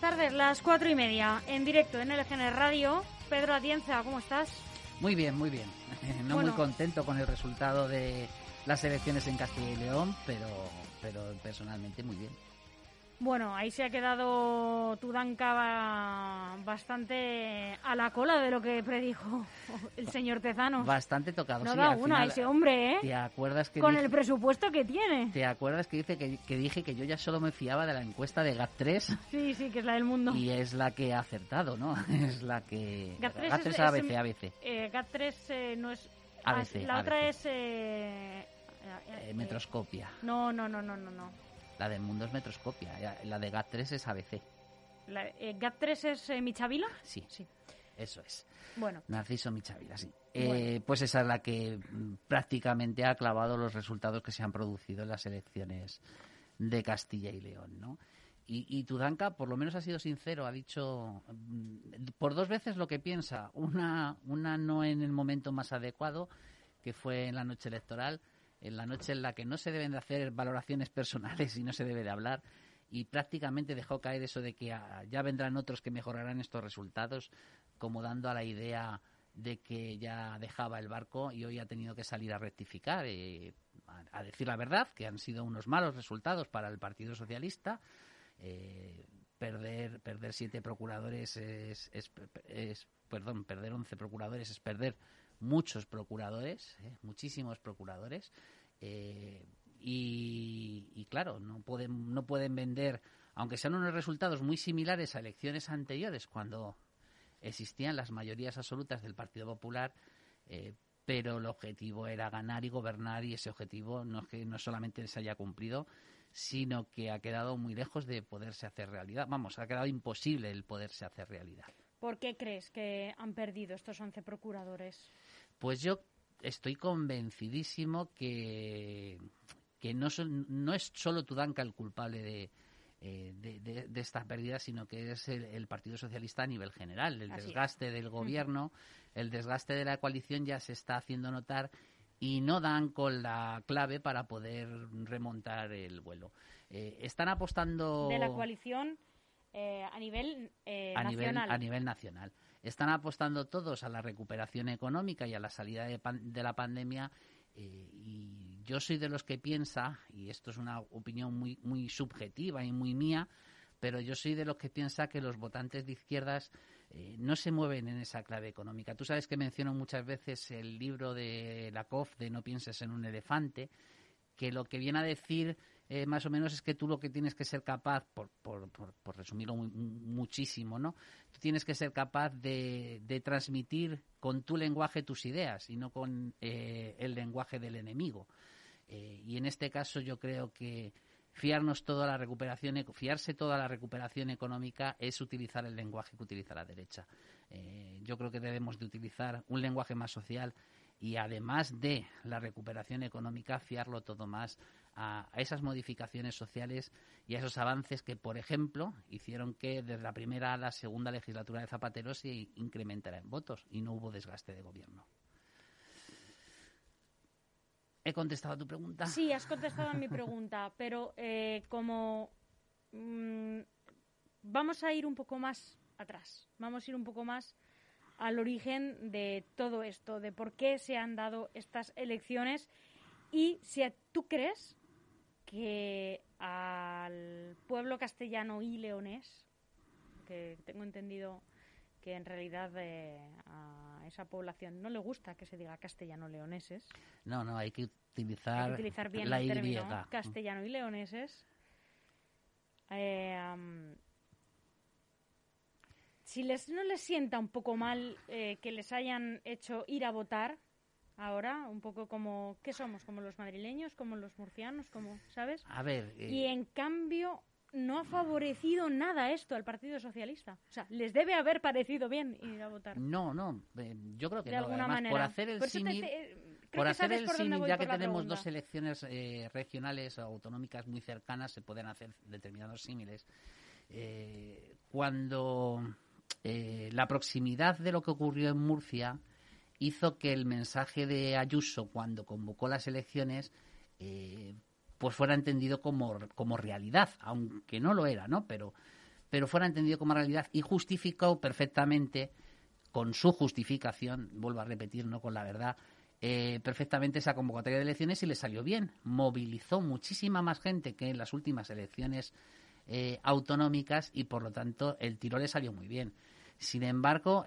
buenas tardes, las cuatro y media, en directo en LGN Radio. Pedro Atienza, ¿cómo estás? Muy bien, muy bien. No muy contento con el resultado de las elecciones en Castilla y León, pero, pero personalmente muy bien. Bueno, ahí se ha quedado Tudanka bastante a la cola de lo que predijo el señor Tezano. Bastante tocado. No da una ese hombre, ¿eh? ¿Te acuerdas que Con el presupuesto que tiene. ¿Te acuerdas que, dice que, dije que yo ya solo me fiaba de la encuesta de GAT3? Sí, sí, que es la del mundo. Y es la que ha acertado, ¿no? Es la que... GAT3, GAT3 es, ABC, ABC. Eh, GAT3 eh, no es... ABC, la otra es... Eh, eh, metroscopia. No, no, no, no, no, no. La del mundo es Metroscopia, la de GAT3 es ABC. La, eh, ¿GAT3 es eh, Michavila? Sí, sí. Eso es. Bueno. Narciso Michavila, sí. Eh, pues esa es la que mm, prácticamente ha clavado los resultados que se han producido en las elecciones de Castilla y León, ¿no? Y, y Tudanka, por lo menos ha sido sincero, ha dicho mm, por dos veces lo que piensa. Una, una no en el momento más adecuado, que fue en la noche electoral, en la noche en la que no se deben de hacer valoraciones personales y no se debe de hablar y prácticamente dejó caer eso de que ah, ya vendrán otros que mejorarán estos resultados, como dando a la idea de que ya dejaba el barco y hoy ha tenido que salir a rectificar, eh, a, decir la verdad, que han sido unos malos resultados para el Partido Socialista. Eh, perder perder siete procuradores es, es, es, perdón perder once procuradores es perder muchos procuradores, ¿eh? muchísimos procuradores, eh, y, claro, no pueden, no pueden vender, aunque sean unos resultados muy similares a elecciones anteriores, cuando existían las mayorías absolutas del Partido Popular, eh, pero el objetivo era ganar y gobernar y ese objetivo no es que no solamente se haya cumplido, sino que ha quedado muy lejos de poderse hacer realidad. Vamos, ha quedado imposible el poderse hacer realidad. ¿Por qué crees que han perdido estos 11 procuradores? Pues yo estoy convencidísimo que, que no, no es solo Tudanka el culpable eh, de, de, esta pérdida, sino que es el, Partido Socialista a nivel general. El desgaste del gobierno, el desgaste de la coalición ya se está haciendo notar y no dan con la clave para poder remontar el vuelo. Eh, están apostando. De la coalición eh, a nivel a nacional. Nivel, a nivel nacional están apostando todos a la recuperación económica y a la salida de, de la pandemia eh, y yo soy de los que piensa, y esto es una opinión muy, muy subjetiva y muy mía, pero yo soy de los que piensa que los votantes de izquierdas eh, no se mueven en esa clave económica. Tú sabes que menciono muchas veces el libro de Lakoff de No pienses en un elefante, que lo que viene a decir eh, más o menos es que tú lo que tienes que ser capaz, por, por, por, resumirlo muchísimo, ¿no? Tú tienes que ser capaz de, de, transmitir con tu lenguaje tus ideas y no con eh, el lenguaje del enemigo. Eh, y en este caso yo creo que fiarnos toda la recuperación, fiarse toda la recuperación económica es utilizar el lenguaje que utiliza la derecha. yo creo que debemos de utilizar un lenguaje más social y además de la recuperación económica, fiarlo todo más a, esas modificaciones sociales y a esos avances que, por ejemplo, hicieron que desde la primera a la segunda legislatura de Zapatero se incrementara en votos y no hubo desgaste de gobierno. ¿He contestado a tu pregunta? Sí, has contestado a mi pregunta, pero eh, como mm, vamos a ir un poco más atrás, vamos a ir un poco más al origen de todo esto, de por qué se han dado estas elecciones y si tú crees que al pueblo castellano y leonés, que tengo entendido que en realidad eh, a esa población no le gusta que se diga castellano-leoneses. No, no, hay que utilizar, utilizar bien la el término castellano y leoneses. Eh, si les, no les sienta un poco mal eh, que les hayan hecho ir a votar ahora, un poco como, ¿qué somos? Como los madrileños, como los murcianos, como, ¿sabes? A ver. Eh, y en cambio no ha favorecido nada esto al Partido Socialista. O sea, les debe haber parecido bien ir a votar. No, no, eh, yo creo que de Alguna manera. por hacer el símil... Por hacer el símil, ya que tenemos dos elecciones eh, regionales o autonómicas muy cercanas, se pueden hacer determinados símiles. cuando la proximidad de lo que ocurrió en Murcia hizo que el mensaje de Ayuso cuando convocó las elecciones eh, pues fuera entendido como, como realidad, aunque no lo era, ¿no? Pero, pero fuera entendido como realidad y justificó perfectamente, con su justificación, vuelvo a repetir, no con la verdad, eh, perfectamente esa convocatoria de elecciones y le salió bien. Movilizó muchísima más gente que en las últimas elecciones eh, autonómicas y por lo tanto el tiro le salió muy bien. Sin embargo,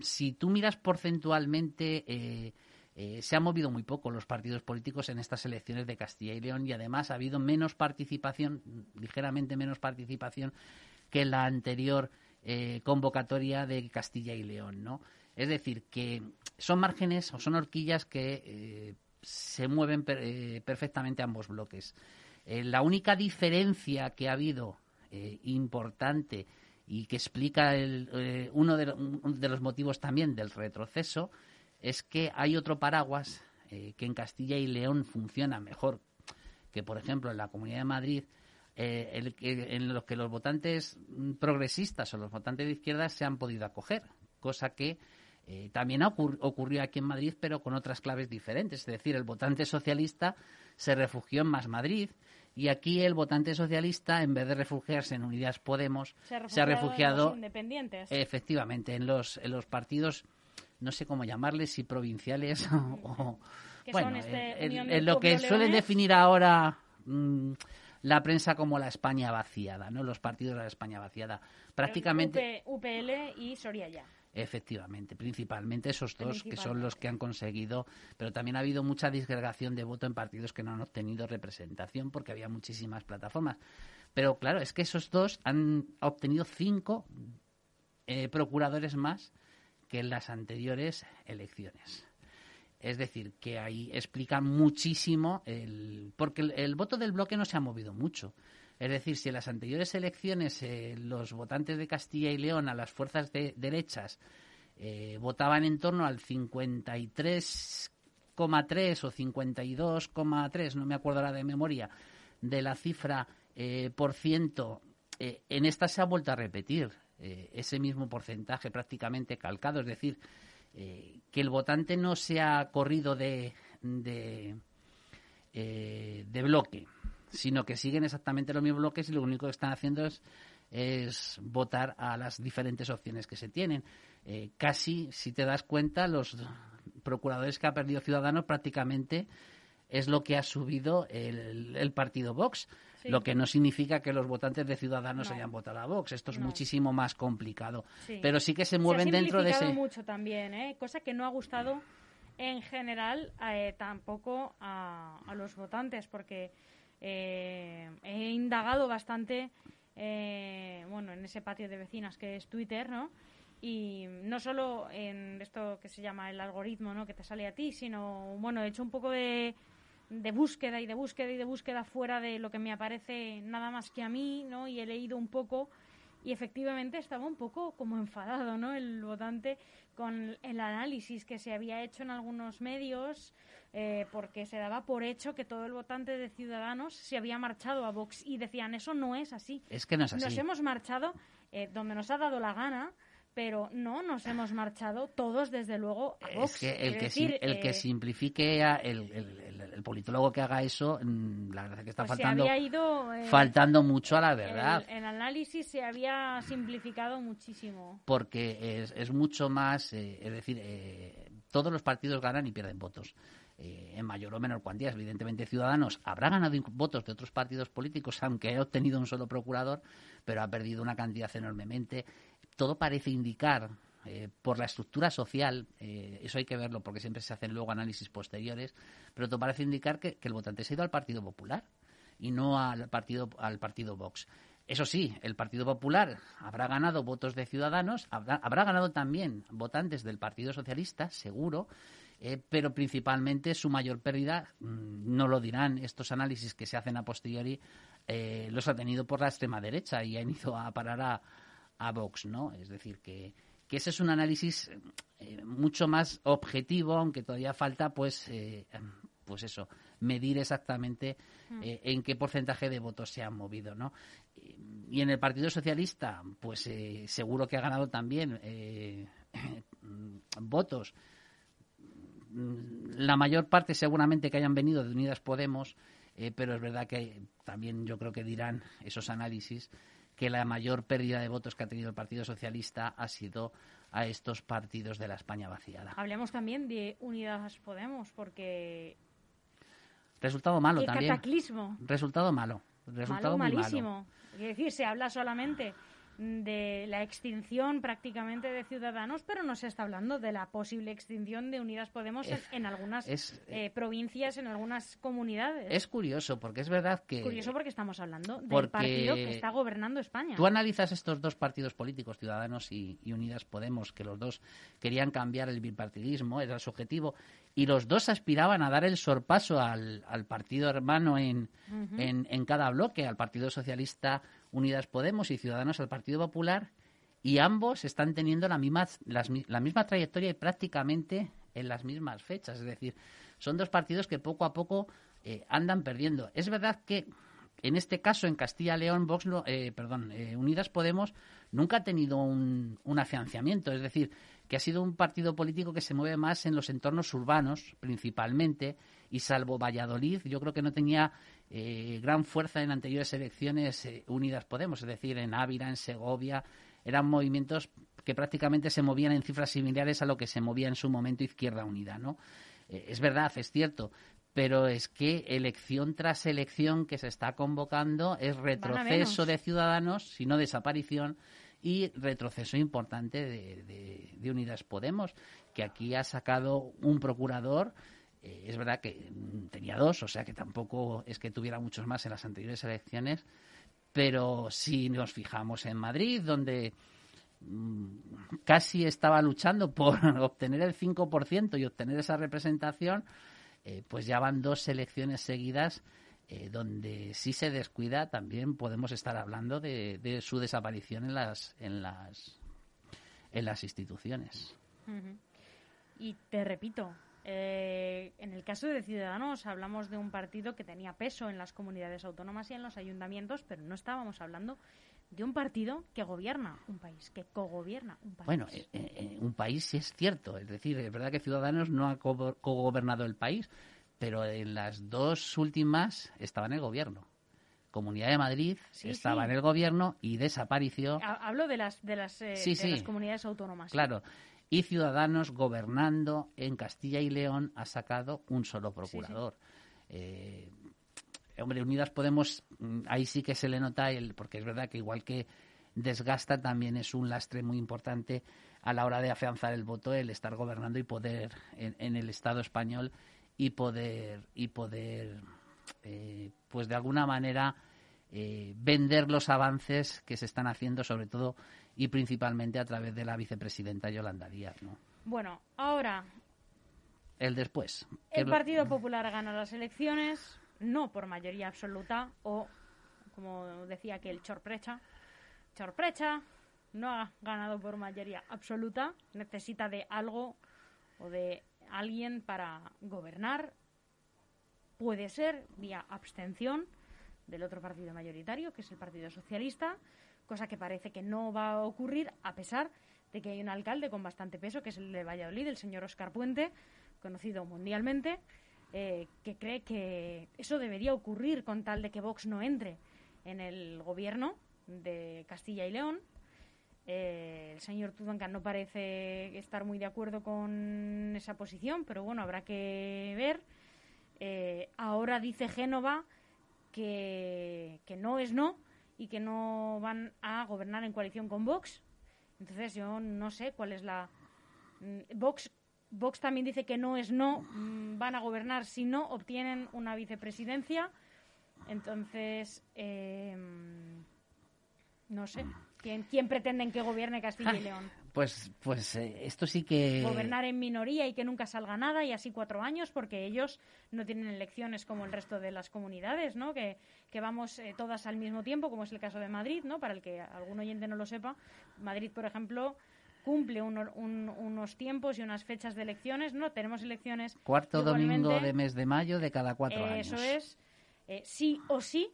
si tú miras porcentualmente, se han movido muy poco los partidos políticos en estas elecciones de Castilla y León y además ha habido menos participación, ligeramente menos participación que la anterior convocatoria de Castilla y León, ¿no? Es decir, que son márgenes o son horquillas que eh, se mueven eh, perfectamente ambos bloques. Eh, la única diferencia que ha habido importante y que explica uno, de, los motivos también del retroceso es que hay otro paraguas que en Castilla y León funciona mejor que, por ejemplo, en la Comunidad de Madrid, en los que los votantes progresistas o los votantes de izquierda se han podido acoger, cosa que eh, también ocurrió aquí en Madrid, pero con otras claves diferentes. Es decir, el votante socialista se refugió en Más Madrid y aquí el votante socialista, en vez de refugiarse en Unidas Podemos, se ha refugiado, en independientes. Efectivamente, en los, en los partidos, no sé cómo llamarles, si provinciales o... bueno, este en, lo que suelen definir ahora mm, la prensa como la España vaciada, ¿no? Los partidos de la España vaciada. Prácticamente... UPL y Soria ya. Efectivamente, principalmente esos dos que son los que han conseguido, pero también ha habido mucha disgregación de voto en partidos que no han obtenido representación porque había muchísimas plataformas. Pero claro, es que esos dos han obtenido cinco eh, procuradores más que en las anteriores elecciones. Es decir, que ahí explica muchísimo, el, porque el voto del bloque no se ha movido mucho. Es decir, si en las anteriores elecciones eh, los votantes de Castilla y León a las fuerzas de derechas eh, votaban en torno al 53,3 o 52,3, no me acuerdo ahora de memoria, de la cifra eh, por ciento, en esta se ha vuelto a repetir ese mismo porcentaje prácticamente calcado, es decir, que el votante no se ha corrido de, de bloque sino que siguen exactamente los mismos bloques y lo único que están haciendo es, es votar a las diferentes opciones que se tienen. Eh, casi, si te das cuenta, los procuradores que ha perdido Ciudadanos prácticamente es lo que ha subido el, partido Vox. Lo que no significa que los votantes de Ciudadanos hayan votado a Vox. Esto es muchísimo más complicado. Pero sí que se mueven dentro de ese. mucho también, ¿eh? cosa que no ha gustado en general eh, tampoco a, a, los votantes, porque eh, he indagado bastante eh, bueno, en ese patio de vecinas que es Twitter, ¿no? Y no solo en esto que se llama el algoritmo, ¿no? Que te sale a ti, sino, bueno, he hecho un poco de, de búsqueda y de búsqueda y de búsqueda fuera de lo que me aparece nada más que a mí, ¿no? Y he leído un poco y efectivamente estaba un poco como enfadado, ¿no? El votante con el análisis que se había hecho en algunos medios eh, porque se daba por hecho que todo el votante de Ciudadanos se había marchado a Vox y decían eso no es así. Es que no es así. Nos hemos marchado eh, donde nos ha dado la gana pero no nos hemos marchado todos desde luego a Vox. Es que el, que, el que eh, simplifique, el, el, politólogo que haga eso, mm, la verdad es que está pues faltando, faltando mucho a la verdad. El, análisis se había simplificado muchísimo. Porque es, es mucho más, es decir, todos los partidos ganan y pierden votos. Eh, en mayor o menor cuantía. Evidentemente, Ciudadanos habrá ganado votos de otros partidos políticos, aunque haya obtenido un solo procurador, pero ha perdido una cantidad enormemente. Todo parece indicar, eh, por la estructura social, eh, eso hay que verlo porque siempre se hacen luego análisis posteriores, pero todo parece indicar que, el votante se ha ido al Partido Popular y no al partido, al partido Vox. Eso sí, el Partido Popular habrá ganado votos de ciudadanos, habrá ganado también votantes del Partido Socialista, seguro, eh, pero principalmente su mayor pérdida, mm, no lo dirán estos análisis que se hacen a posteriori, eh, los ha tenido por la extrema derecha y han ido a parar a, a Vox, ¿no? Es decir, que, que ese es un análisis eh, mucho más objetivo, aunque todavía falta, pues, pues eso, medir exactamente hmm. en qué porcentaje de votos se han movido, ¿no? Y en el Partido Socialista, pues seguro que ha ganado también votos la mayor parte seguramente que hayan venido de Unidas Podemos, eh, pero es verdad que también yo creo que dirán esos análisis que la mayor pérdida de votos que ha tenido el Partido Socialista ha sido a estos partidos de la España vaciada. Hablemos también de Unidas Podemos, porque... Resultado malo ¿Qué también. cataclismo? Resultado malo. Resultado malo, muy malísimo. malo. Es decir, se habla solamente de la extinción prácticamente de Ciudadanos, pero no se está hablando de la posible extinción de Unidas Podemos en, Es- en algunas es- eh, provincias, en algunas comunidades. Es curioso, porque es verdad que curioso porque estamos hablando del partido que está gobernando España. tú analizas estos dos partidos políticos, Ciudadanos y, y Unidas Podemos, que los dos querían cambiar el bipartidismo, era su objetivo, y los dos aspiraban a dar el sorpaso al, al partido hermano en, en, en cada bloque, al Partido Socialista, Unidas Podemos y Ciudadanos al Partido Popular, y ambos están teniendo la misma, las la misma trayectoria y prácticamente en las mismas fechas. Es decir, son dos partidos que poco a poco eh, andan perdiendo. Es verdad que en este caso, en Castilla-León, Vox, eh, perdón, eh, Unidas Podemos nunca ha tenido un, un afianzamiento. Es decir, que ha sido un partido político que se mueve más en los entornos urbanos, principalmente, y salvo Valladolid, yo creo que no tenía eh, gran fuerza en anteriores elecciones eh, Unidas Podemos, es decir, en Ávila, en Segovia, eran movimientos que prácticamente se movían en cifras similares a lo que se movía en su momento Izquierda Unida, ¿no? Eh, es verdad, es cierto, pero es que elección tras elección que se está convocando es retroceso de ciudadanos, sino desaparición y retroceso importante de, Unidas Podemos, que aquí ha sacado un procurador. eh, es verdad que mm, tenía dos, o sea que tampoco es que tuviera muchos más en las anteriores elecciones, pero si nos fijamos en Madrid, donde mm, casi estaba luchando por obtener el 5% y obtener esa representación, eh, pues ya van dos elecciones seguidas eh, donde si se descuida también podemos estar hablando de, de su desaparición en las en las en las instituciones. Y te repito, eh, en el caso de Ciudadanos hablamos de un partido que tenía peso en las comunidades autónomas y en los ayuntamientos, pero no estábamos hablando de un partido que gobierna un país, que cogobierna un país. Bueno, eh, eh, un país sí es cierto, es decir, es verdad que Ciudadanos no ha co- cogobernado el país, pero en las dos últimas estaba en el gobierno. Comunidad de Madrid Sí, estaba sí. en el gobierno y desapareció. Ha- Hablo de las de las, eh, Sí, de las comunidades autónomas. Claro. Y Ciudadanos gobernando en Castilla y León ha sacado un solo procurador. Eh, hombre, Unidas Podemos, mm, ahí sí que se le nota, el, porque es verdad que igual que desgasta, también es un lastre muy importante a la hora de afianzar el voto, el estar gobernando y poder en, en el Estado español y poder y poder eh, pues de alguna manera eh, vender los avances que se están haciendo sobre todo y principalmente a través de la vicepresidenta Yolanda Díaz ¿no? Bueno, ahora el después el Partido Popular gana las elecciones, no por mayoría absoluta, o como decía que el Chorprecha, Chorprecha no ha ganado por mayoría absoluta, necesita de algo o de alguien para gobernar. Puede ser vía abstención del otro partido mayoritario, que es el Partido Socialista, cosa que parece que no va a ocurrir a pesar de que hay un alcalde con bastante peso, que es el de Valladolid, el señor Oscar Puente, conocido mundialmente, eh, que cree que eso debería ocurrir con tal de que Vox no entre en el gobierno de Castilla y León. Eh, el señor Tudancan no parece estar muy de acuerdo con esa posición, pero bueno, habrá que ver. Eh, ahora dice Génova que, que no es no y que no van a gobernar en coalición con Vox. Entonces yo no sé cuál es la... mm, Vox, Vox también dice que no es no, mm, van a gobernar si no obtienen una vicepresidencia. Entonces, eh, no sé, ¿quién, quién pretenden que gobierne Castilla y León? pues pues eh, esto sí que gobernar en minoría y que nunca salga nada y así cuatro años porque ellos no tienen elecciones como el resto de las comunidades, ¿no? Que, que vamos eh, todas al mismo tiempo, como es el caso de Madrid, ¿no? Para el que algún oyente no lo sepa, Madrid, por ejemplo, cumple uno- un- unos tiempos y unas fechas de elecciones, ¿no? Tenemos elecciones cuarto domingo de mes de mayo de cada cuatro años Eso es, eh, sí o sí,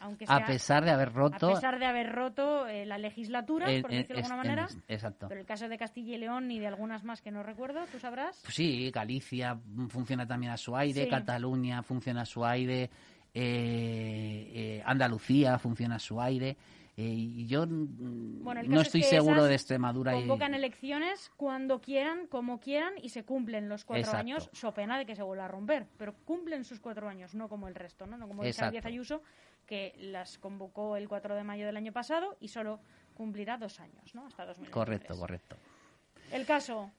aunque a sea pesar de haber a roto pesar de haber roto eh, la legislatura, en- por decirlo de alguna manera. exacto Pero el caso de Castilla y León y de algunas más que no recuerdo, ¿tú sabrás? Pues sí, Galicia mm, funciona también a su aire, Sí. Cataluña funciona a su aire, eh, eh, Andalucía funciona a su aire. Eh, y yo mm, Bueno, el no caso es estoy que seguro de Extremadura. y- Convocan elecciones cuando quieran, como quieran, y se cumplen los cuatro Exacto. años, so pena de que se vuelva a romper. Pero cumplen sus cuatro años, no como el resto, ¿no? No como. Díaz Ayuso, que las convocó el 4 de mayo del año pasado y solo cumplirá dos años, ¿no? Hasta 2023. Correcto, correcto. El caso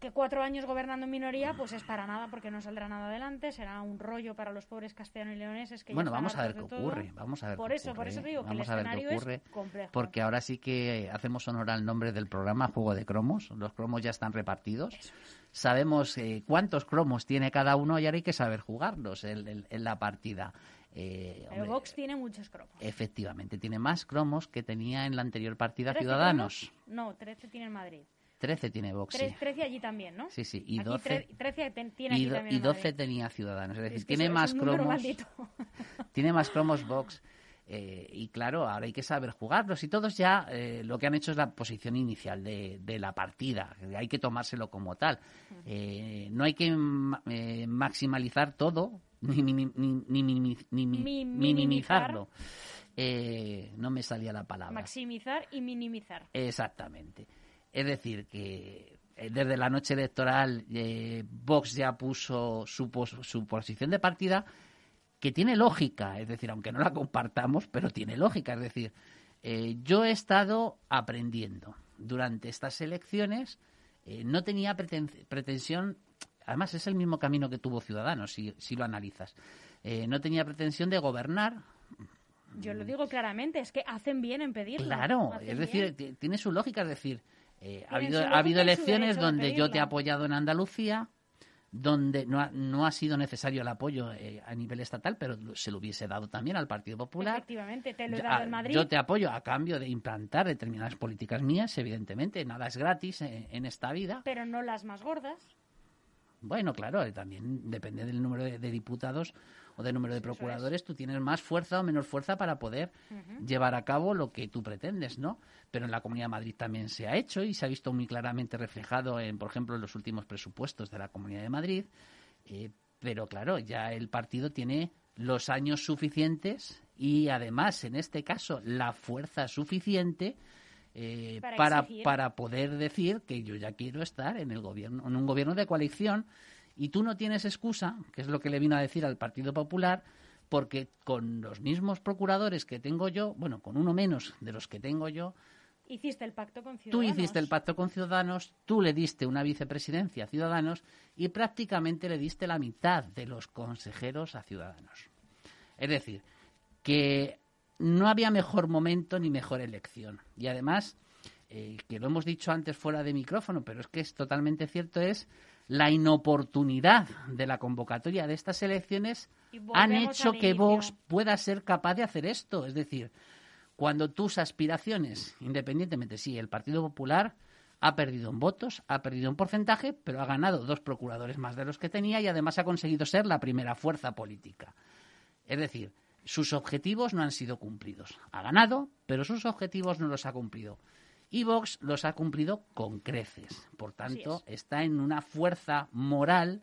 que cuatro años gobernando en minoría, pues es para nada, porque no saldrá nada adelante, será un rollo para los pobres castellanos y leoneses que Bueno, vamos a ver qué ocurre. Vamos a ver Por qué eso, por ocurre, eso te digo que el vamos a ver qué ocurre, es complejo. Porque ahora sí que hacemos honor al nombre del programa, Juego de Cromos. Los cromos ya están repartidos. Sabemos eh, cuántos cromos tiene cada uno y ahora hay que saber jugarlos en, en- en la partida. Eh, Pero hombre, Vox tiene muchos cromos. Efectivamente, tiene más cromos que tenía en la anterior partida 13 Ciudadanos. cromos? No, 13 tiene en Madrid. 13 tiene Vox. sí. Tre- 13 allí también, ¿no? Sí, sí, y Aquí 12, tre- 13 ten- tiene y, aquí do- también y en 12 Madrid. tenía Ciudadanos. Es decir, Es que tiene más cromos. tiene más cromos Vox. eh, y claro, ahora hay que saber jugarlos. Y todos ya eh, lo que han hecho es la posición inicial de, de la partida. Hay que tomárselo como tal. Eh, no hay que eh, maximalizar todo, ni, mini- ni, ni minimi- ni mi- Mi- minimizarlo. Eh, no me salía la palabra. Maximizar y minimizar. Exactamente. Es decir, que eh, desde la noche electoral eh, Vox ya puso su, pos- su posición de partida que tiene lógica, es decir, aunque no la compartamos, pero tiene lógica. Es decir, eh, yo he estado aprendiendo durante estas elecciones, eh, no tenía preten- pretensión, además es el mismo camino que tuvo Ciudadanos, si, si lo analizas. Eh, no tenía pretensión de gobernar, Yo lo digo claramente, es que hacen bien en pedirlo. Claro, hacen es decir, bien. tiene su lógica, es decir, eh, ha habido, ha habido elecciones donde yo te he apoyado en Andalucía, donde no ha, no ha sido necesario el apoyo eh, a nivel estatal, pero se lo hubiese dado también al Partido Popular. Efectivamente, te lo he dado ah, en Madrid. Yo te apoyo a cambio de implantar determinadas políticas mías, evidentemente, nada es gratis en, en esta vida. Pero no las más gordas. Bueno, claro, también depende del número de, de diputados o del número de procuradores, tú tienes más fuerza o menos fuerza para poder llevar a cabo lo que tú pretendes, ¿no? Pero en la Comunidad de Madrid también se ha hecho y se ha visto muy claramente reflejado en, por ejemplo, en los últimos presupuestos de la Comunidad de Madrid. Eh, pero claro, ya el partido tiene los años suficientes y además, en este caso, la fuerza suficiente eh, Para para, para poder decir que yo ya quiero estar en el gobierno, en un gobierno de coalición y tú no tienes excusa, que es lo que le vino a decir al Partido Popular, porque con los mismos procuradores que tengo yo, bueno, con uno menos de los que tengo yo, Hiciste el pacto con tú Ciudadanos. hiciste el pacto con Ciudadanos, tú le diste una vicepresidencia a Ciudadanos y prácticamente le diste la mitad de los consejeros a Ciudadanos. Es decir, que no había mejor momento ni mejor elección. Y además, eh, que lo hemos dicho antes fuera de micrófono, pero es que es totalmente cierto, es la inoportunidad de la convocatoria de estas elecciones han hecho que. Vox pueda ser capaz de hacer esto. Es decir, cuando tus aspiraciones, independientemente, sí, el Partido Popular ha perdido en votos, ha perdido en porcentaje, pero ha ganado dos procuradores más de los que tenía y además ha conseguido ser la primera fuerza política. Es decir, sus objetivos no han sido cumplidos. Ha ganado, pero sus objetivos no los ha cumplido. Y Vox los ha cumplido con creces. Por tanto, está en una fuerza moral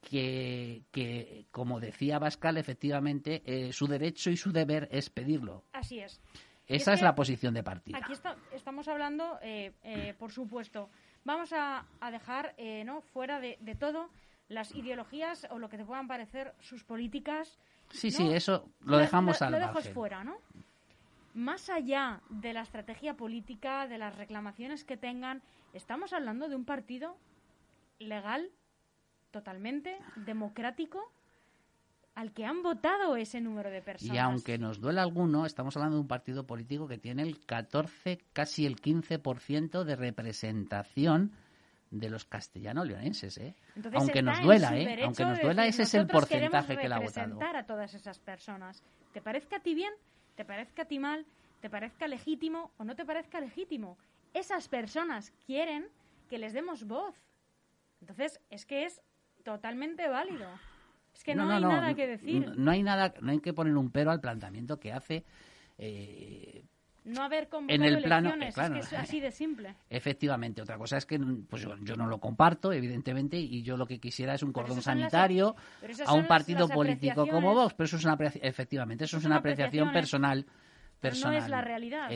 que, que, como decía Bascal, efectivamente, eh, su derecho y su deber es pedirlo. Así es. Esa es es, que la posición de partida. Aquí está- estamos hablando, eh, eh, por supuesto, vamos a, a dejar eh, no fuera de, de todo las ideologías o lo que te puedan parecer sus políticas. Sí, ¿no? sí, eso lo dejamos lo, al lo dejo fuera, ¿no? Más allá de la estrategia política, de las reclamaciones que tengan, estamos hablando de un partido legal, totalmente democrático, al que han votado ese número de personas. Y aunque nos duela alguno, estamos hablando de un partido político que tiene el 14, casi el 15% de representación de los castellano-leoneses, ¿eh? Entonces Aunque nos duela, ¿eh? Aunque nos duela, ese es el "Nosotros queremos porcentaje que le ha votado. representar a todas esas personas. ¿Te parezca a ti bien? ¿Te parezca a ti mal? ¿Te parezca legítimo o no te parezca legítimo? Esas personas quieren que les demos voz. Entonces, es que es totalmente válido. Es que no, hay nada que decir. No, no hay nada, no hay que poner un pero al planteamiento que hace. eh, No haber convocado en el plano- elecciones, eh, claro. es que es así de simple. Efectivamente, otra cosa es que pues yo, yo no lo comparto, evidentemente, y yo lo que quisiera es un cordón las- sanitario a un partido político como. Vox, pero eso es una efectivamente, eso es una apreciación personal personal. no es la realidad.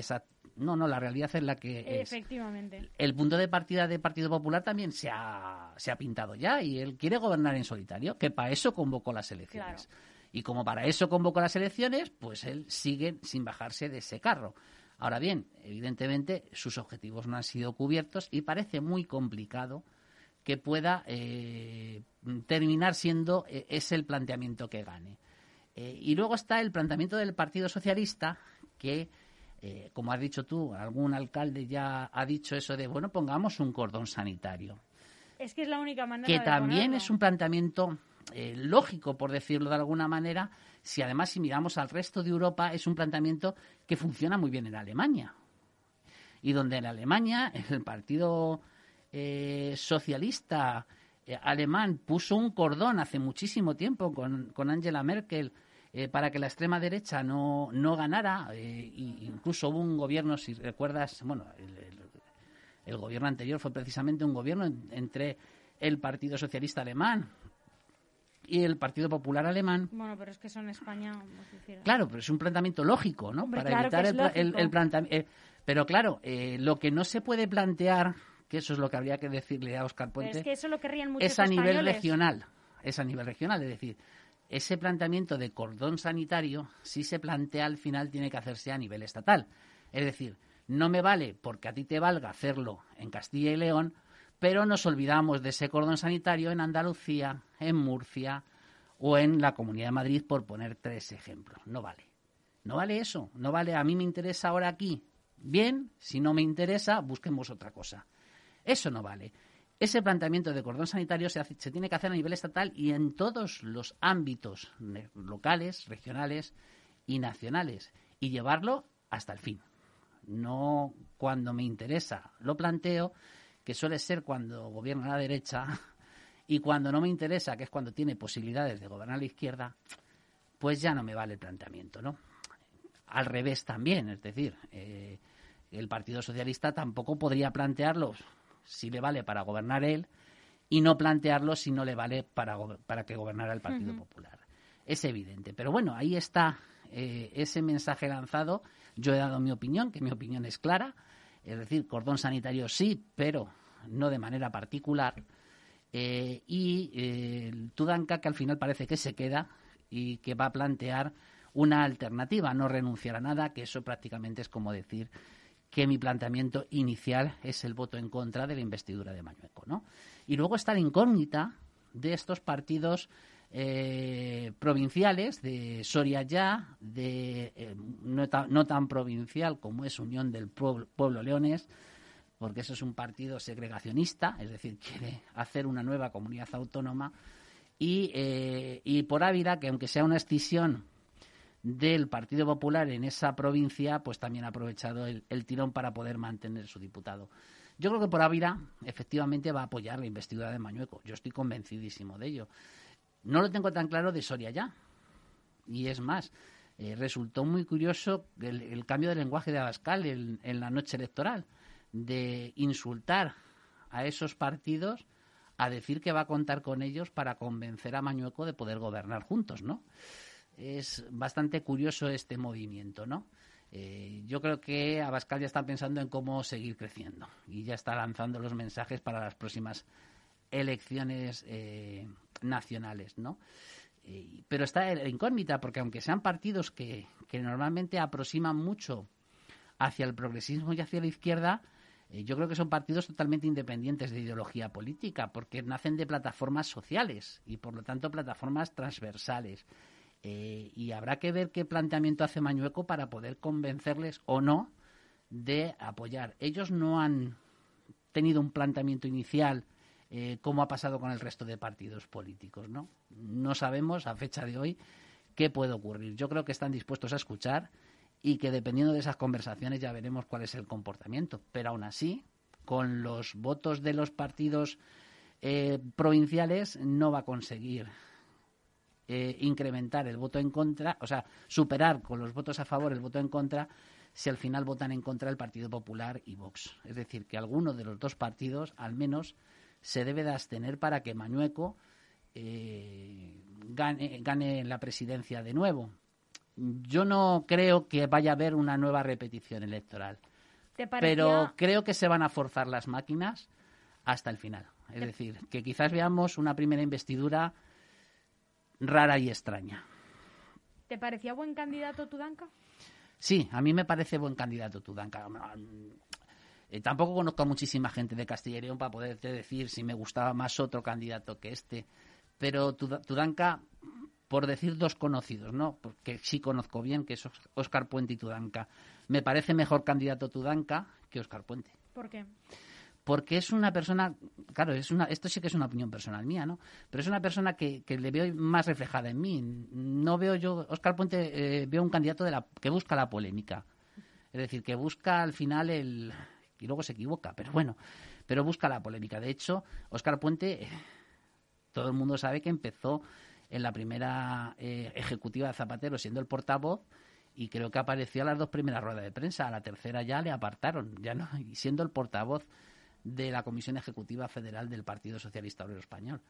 No, no, la realidad es la que Efectivamente. El punto de partida del Partido Popular también se ha, se ha pintado ya y él quiere gobernar en solitario, que para eso convocó las elecciones. Y como para eso convocó las elecciones, pues él sigue sin bajarse de ese carro. Ahora bien, evidentemente sus objetivos no han sido cubiertos y parece muy complicado que pueda eh, terminar siendo eh, ese el planteamiento que gane. Eh, y luego está el planteamiento del Partido Socialista, que, como has dicho tú, algún alcalde ya ha dicho eso de, bueno, pongamos un cordón sanitario. Es que es la única manera. Que también es un planteamiento lógico, por decirlo de alguna manera, si además si miramos al resto de Europa, es un planteamiento que funciona muy bien en Alemania. Y donde en Alemania el Partido eh, socialista eh, alemán puso un cordón hace muchísimo tiempo con, con Angela Merkel eh, para que la extrema derecha no, no ganara. incluso hubo un gobierno, si recuerdas, bueno, el, gobierno anterior fue precisamente un gobierno entre el Partido Socialista Alemán y el Partido Popular Alemán. Bueno, pero es que son España. Claro, pero es un planteamiento lógico, ¿no? Para evitar el, el, planteamiento. pero claro, lo que no se puede plantear que eso es lo que habría que decirle a Oscar Puente. es que eso lo querrían muchos Es a nivel regional, es a nivel regional, es decir, ese planteamiento de cordón sanitario, si se plantea al final, tiene que hacerse a nivel estatal. Es decir, no me vale porque a ti te valga hacerlo en Castilla y León, pero nos olvidamos de ese cordón sanitario en Andalucía, en Murcia o en la Comunidad de Madrid, por poner tres ejemplos. No vale. No vale eso. No vale. A mí me interesa ahora aquí. Bien, si no me interesa, busquemos otra cosa. Eso no vale. Ese planteamiento de cordón sanitario se, se tiene que hacer a nivel estatal y en todos los ámbitos locales, regionales y nacionales y llevarlo hasta el fin. No cuando me interesa lo planteo, que suele ser cuando gobierna la derecha, y cuando no me interesa, que es cuando tiene posibilidades de gobernar la izquierda, pues ya no me vale el planteamiento, ¿no? Al revés también, es decir, eh, el Partido Socialista tampoco podría plantearlo si le vale para gobernar él y no plantearlo si no le vale para, para que gobernara el Partido Popular. Es evidente. Pero bueno, ahí está eh, ese mensaje lanzado. Yo he dado mi opinión, que mi opinión es clara. Es decir, cordón sanitario sí, pero no de manera particular. Eh, y eh, Tudanka, que al final parece que se queda y que va a plantear una alternativa, no renunciar a nada, que eso prácticamente es como decir que mi planteamiento inicial es el voto en contra de la investidura de Mañueco, ¿no? Y luego está la incógnita de estos partidos eh, provinciales, de Soria Ya, de eh, no, tan provincial como es Unión del Pueblo, Leones, porque eso es un partido segregacionista, es decir, quiere hacer una nueva comunidad autónoma, y, eh, y por Ávila, que aunque sea una escisión del Partido Popular en esa provincia, pues también ha aprovechado el, tirón para poder mantener su diputado. Yo creo que por Ávila efectivamente va a apoyar la investidura de Mañueco. Yo estoy convencidísimo de ello. No lo tengo tan claro de Soria ya. Y es más, eh, resultó muy curioso el, cambio de lenguaje de Abascal en, la noche electoral, de insultar a esos partidos a decir que va a contar con ellos para convencer a Mañueco de poder gobernar juntos, ¿no? es bastante curioso este movimiento, ¿no? Eh, yo creo que Abascal ya está pensando en cómo seguir creciendo y ya está lanzando los mensajes para las próximas elecciones eh, nacionales, ¿no? Eh, pero está la incógnita porque aunque sean partidos que, que, normalmente aproximan mucho hacia el progresismo y hacia la izquierda, yo creo que son partidos totalmente independientes de ideología política porque nacen de plataformas sociales y por lo tanto plataformas transversales eh, y habrá que ver qué planteamiento hace Mañueco para poder convencerles o no de apoyar. Ellos no han tenido un planteamiento inicial eh, como ha pasado con el resto de partidos políticos, ¿no? No sabemos a fecha de hoy qué puede ocurrir. Yo creo que están dispuestos a escuchar y que dependiendo de esas conversaciones ya veremos cuál es el comportamiento. Pero aún así, con los votos de los partidos eh, provinciales no va a conseguir eh, incrementar el voto en contra, o sea, superar con los votos a favor el voto en contra si al final votan en contra el Partido Popular y Vox. Es decir, que alguno de los dos partidos, al menos, se debe de abstener para que Mañueco eh, gane, gane la presidencia de nuevo. yo no creo que vaya a haber una nueva repetición electoral. Pero creo que se van a forzar las máquinas hasta el final. Es decir, que quizás veamos una primera investidura rara y extraña. ¿Te parecía buen candidato Tudanka? Sí, a mí me parece buen candidato Tudanka. Eh, tampoco conozco a muchísima gente de Castilla y León para poderte decir si me gustaba más otro candidato que este. Pero Tudanka, por decir dos conocidos, ¿no? Porque sí conozco bien, que es Oscar Puente y Tudanka. Me parece mejor candidato Tudanka que Oscar Puente. ¿Por qué? porque es una persona, claro, es una, esto sí que es una opinión personal mía, ¿no? Pero es una persona que, que le veo más reflejada en mí. No veo yo, Oscar Puente, eh, veo un candidato de la, que busca la polémica. Es decir, que busca al final el... y luego se equivoca, pero bueno, pero busca la polémica. De hecho, Oscar Puente, todo el mundo sabe que empezó en la primera eh, ejecutiva de Zapatero siendo el portavoz y creo que apareció a las dos primeras ruedas de prensa, a la tercera ya le apartaron, ya no, y siendo el portavoz de la Comisión Ejecutiva Federal del Partido Socialista Obrero Español,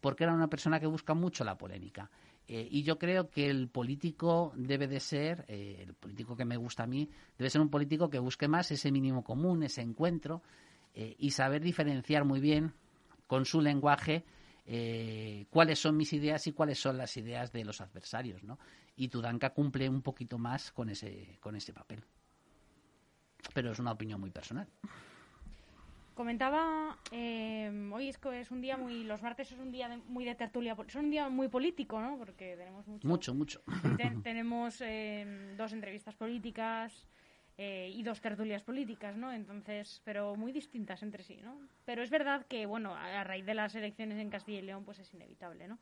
porque era una persona que busca mucho la polémica. Eh, y yo creo que el político debe de ser, eh, el político que me gusta a mí, debe ser un político que busque más ese mínimo común, ese encuentro, eh, y saber diferenciar muy bien con su lenguaje cuáles son mis ideas y cuáles son las ideas de los adversarios, ¿no? Y Tudanka cumple un poquito más con ese, con ese papel. Pero es una opinión muy personal. Comentaba, eh, hoy es, es, un día muy, los martes es un día muy de tertulia, es un día muy político, ¿no? Porque tenemos mucho. Mucho, mucho. tenemos eh, dos entrevistas políticas eh, y dos tertulias políticas, ¿no? Entonces, pero muy distintas entre sí, ¿no? Pero es verdad que, bueno, a, raíz de las elecciones en Castilla y León, pues es inevitable, ¿no?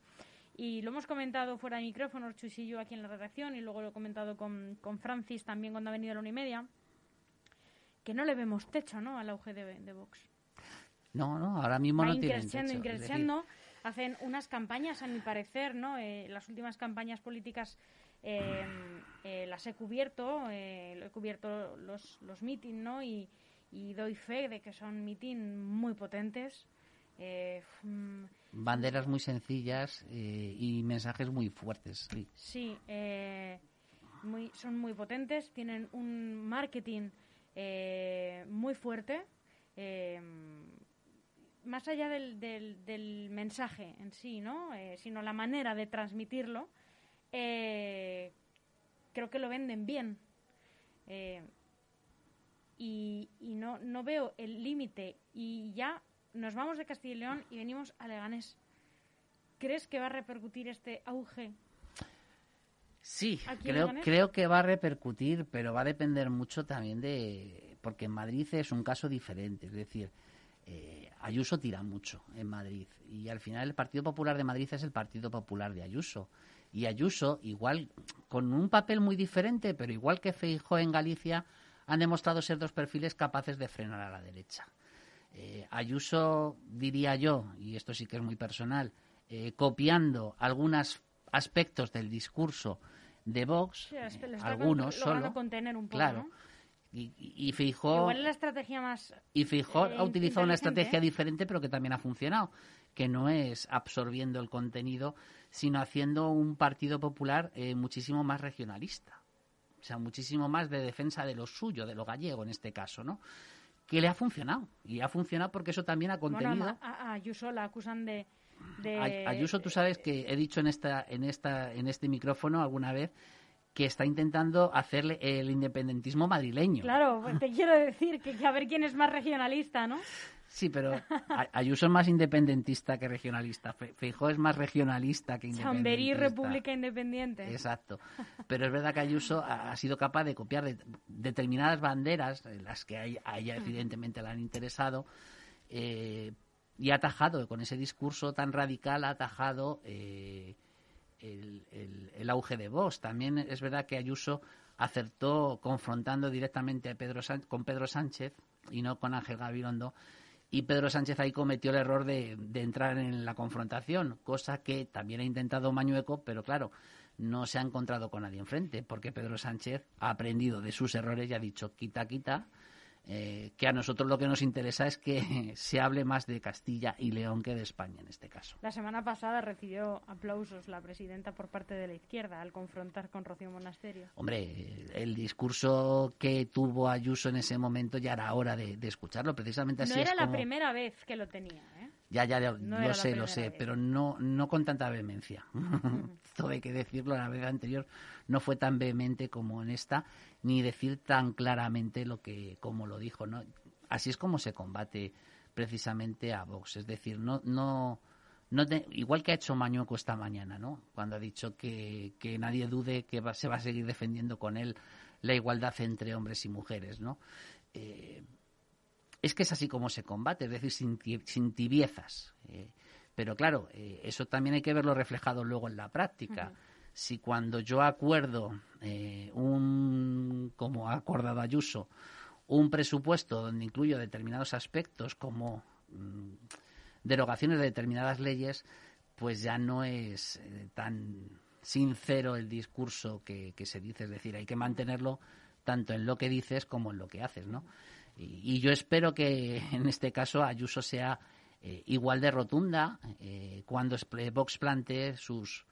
Y lo hemos comentado fuera de micrófonos, Chuis y yo aquí en la redacción, y luego lo he comentado con, con Francis también cuando ha venido a la una y media que no le vemos techo, ¿no? Al auge de, Vox. No, no, ahora mismo no tienen techo. Hacen unas campañas, a mi parecer, ¿no? Eh, las últimas campañas políticas eh, eh, las he cubierto, he cubierto los, los meeting, ¿no? Y, doy fe de que son meeting muy potentes. Mm, Banderas muy sencillas y mensajes muy fuertes. Sí, sí muy, son muy potentes, tienen un marketing eh, muy fuerte, eh, más allá del, del, mensaje en sí, ¿no? Eh, sino la manera de transmitirlo, creo que lo venden bien. y, y no, no veo el límite. Y ya nos vamos de Castilla y León y venimos a Leganés. ¿Crees que va a repercutir este auge Sí, creo, creo que va a repercutir, pero va a depender mucho también de... Porque en Madrid es un caso diferente, es decir, eh, Ayuso tira mucho en Madrid y al final el Partido Popular de Madrid es el Partido Popular de Ayuso. Y Ayuso, igual, con un papel muy diferente, pero igual que Feijóo en Galicia, han demostrado ser dos perfiles capaces de frenar a la derecha. Eh, Ayuso, diría yo, y esto sí que es muy personal, eh, copiando algunos aspectos del discurso de Vox, algunos solo. contener un poco, claro. Y, y Fijó, la estrategia más. Y Fijó ha utilizado una estrategia diferente, pero que también ha funcionado, que no es absorbiendo el contenido, sino haciendo un partido popular eh, muchísimo más regionalista. O sea, muchísimo más de defensa de lo suyo, de lo gallego en este caso, ¿no? Que le ha funcionado. Y ha funcionado porque eso también ha contenido. Bueno, a, Ayuso la acusan de Ayuso, tú sabes que he dicho en esta, en esta, en este micrófono alguna vez que está intentando hacerle el independentismo madrileño. Claro, pues te quiero decir que, a ver quién es más regionalista, ¿no? Sí, pero Ayuso es más independentista que regionalista. Feijóo es más regionalista que independentista. Chamberí, República Independiente. Exacto. Pero es verdad que Ayuso ha, sido capaz de copiar determinadas banderas, las que a ella, evidentemente le han interesado, eh, y ha atajado, con ese discurso tan radical, ha atajado eh, el, auge de Vox. También es verdad que Ayuso acertó confrontando directamente a Pedro con Pedro Sánchez y no con Ángel Gabilondo. Y Pedro Sánchez ahí cometió el error de, entrar en la confrontación, cosa que también ha intentado Mañueco, pero claro, no se ha encontrado con nadie enfrente, porque Pedro Sánchez ha aprendido de sus errores y ha dicho quita, quita, eh, que a nosotros lo que nos interesa es que se hable más de Castilla y León que de España en este caso. La semana pasada recibió aplausos la presidenta por parte de la izquierda al confrontar con Rocío Monasterio. Hombre, el discurso que tuvo Ayuso en ese momento ya era hora de, escucharlo, precisamente así. No era la primera vez que lo tenía, ¿eh? Ya, ya, lo sé, lo sé, pero no, no con tanta vehemencia. Todo hay que decirlo, la vez anterior no fue tan vehemente como en esta, ni decir tan claramente lo que, como lo dijo, ¿no? Así es como se combate precisamente a Vox, es decir, no, no, no igual que ha hecho Mañueco esta mañana, ¿no? Cuando ha dicho que, que nadie dude que se va a seguir defendiendo con él la igualdad entre hombres y mujeres, ¿no? Eh, es que es así como se combate, es decir, sin, tibiezas. Eh. pero claro, eh, eso también hay que verlo reflejado luego en la práctica. Si cuando yo acuerdo eh, un, como ha acordado Ayuso, un presupuesto donde incluyo determinados aspectos como mm, derogaciones de determinadas leyes, pues ya no es tan sincero el discurso que, que, se dice. Es decir, hay que mantenerlo tanto en lo que dices como en lo que haces, ¿no? Y, yo espero que en este caso Ayuso sea eh, igual de rotunda eh, cuando Vox plantee sus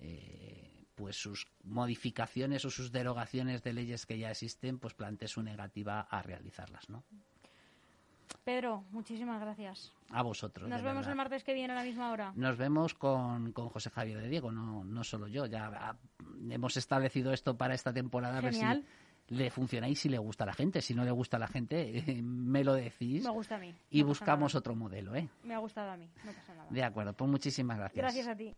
eh, pues sus modificaciones o sus derogaciones de leyes que ya existen, pues plantee su negativa a realizarlas, ¿no? Pedro, muchísimas gracias. A vosotros. Nos vemos el martes que viene a la misma hora. Nos vemos con, con José Javier de Diego, no, no solo yo. Ya ah, hemos establecido esto para esta temporada. Genial le funciona y si le gusta a la gente. Si no le gusta a la gente, me lo decís. Me gusta a mí. Y buscamos otro modelo, ¿eh? Me ha gustado a mí, no pasa nada. De acuerdo, pues muchísimas gracias. Gracias a ti.